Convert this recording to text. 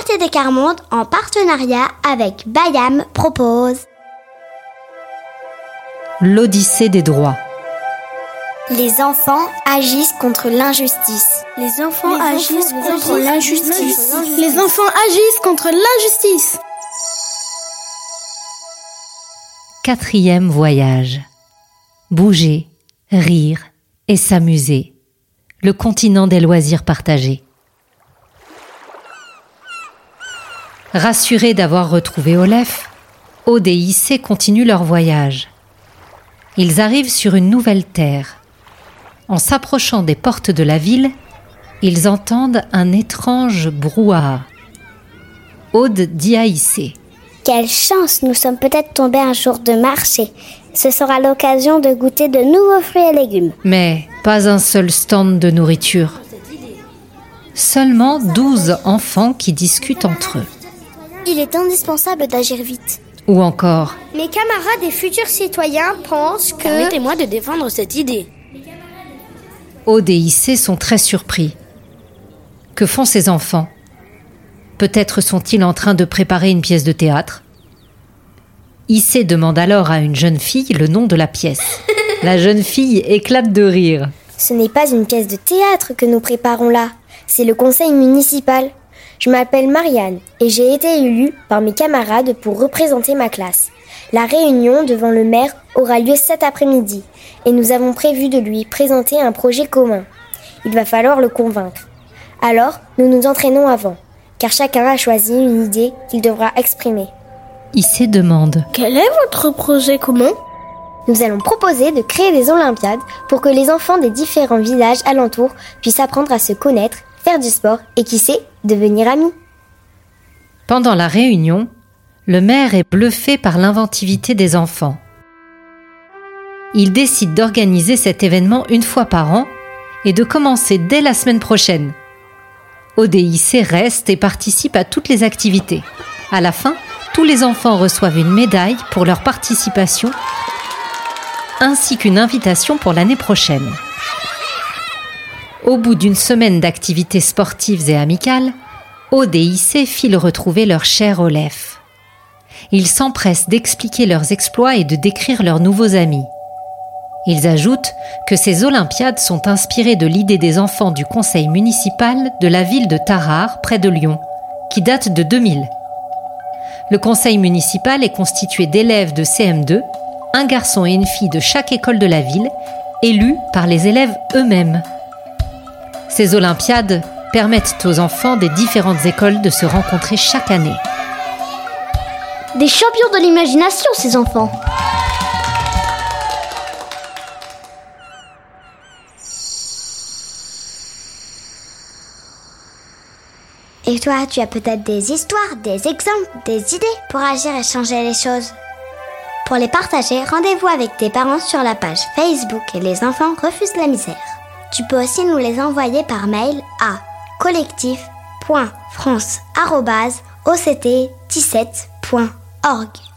ATD Carmonde en partenariat avec Bayam propose L'Odyssée des droits. Les enfants agissent contre l'injustice. Les enfants agissent contre l'injustice. Les enfants agissent contre l'injustice. Quatrième voyage. Bouger, rire et s'amuser. Le continent des loisirs partagés. Rassurés d'avoir retrouvé Olef, Aude et Issé continuent leur voyage. Ils arrivent sur une nouvelle terre. En s'approchant des portes de la ville, ils entendent un étrange brouhaha. Aude dit à Issé. Quelle chance, nous sommes peut-être tombés un jour de marché. Ce sera l'occasion de goûter de nouveaux fruits et légumes. Mais pas un seul stand de nourriture. Seulement douze enfants qui discutent entre eux. Il est indispensable d'agir vite. Ou encore, Mes camarades et futurs citoyens pensent que... Permettez-moi de défendre cette idée. Aude et Issé sont très surpris. Que font ces enfants? Peut-être sont-ils en train de préparer une pièce de théâtre? Issé demande alors à une jeune fille le nom de la pièce. La jeune fille éclate de rire. Ce n'est pas une pièce de théâtre que nous préparons là, c'est le conseil municipal. Je m'appelle Marianne et j'ai été élue par mes camarades pour représenter ma classe. La réunion devant le maire aura lieu cet après-midi et nous avons prévu de lui présenter un projet commun. Il va falloir le convaincre. Alors, nous nous entraînons avant, car chacun a choisi une idée qu'il devra exprimer. Issé demande Quel est votre projet commun? Nous allons proposer de créer des Olympiades pour que les enfants des différents villages alentours puissent apprendre à se connaître, du sport et qui sait, devenir amis. Pendant la réunion, le maire est bluffé par l'inventivité des enfants. Il décide d'organiser cet événement une fois par an et de commencer dès la semaine prochaine. ODIC reste et participe à toutes les activités. À la fin, tous les enfants reçoivent une médaille pour leur participation ainsi qu'une invitation pour l'année prochaine. Au bout d'une semaine d'activités sportives et amicales, Issé filent retrouver leur cher Olef. Ils s'empressent d'expliquer leurs exploits et de décrire leurs nouveaux amis. Ils ajoutent que ces Olympiades sont inspirées de l'idée des enfants du conseil municipal de la ville de Tarare, près de Lyon, qui date de 2000. Le conseil municipal est constitué d'élèves de CM2, un garçon et une fille de chaque école de la ville, élus par les élèves eux-mêmes. Ces Olympiades permettent aux enfants des différentes écoles de se rencontrer chaque année. Des champions de l'imagination, ces enfants. Et toi, tu as peut-être des histoires, des exemples, des idées pour agir et changer les choses. Pour les partager, rendez-vous avec tes parents sur la page Facebook et les enfants refusent la misère. Tu peux aussi nous les envoyer par mail à collectif.france.oct17.org.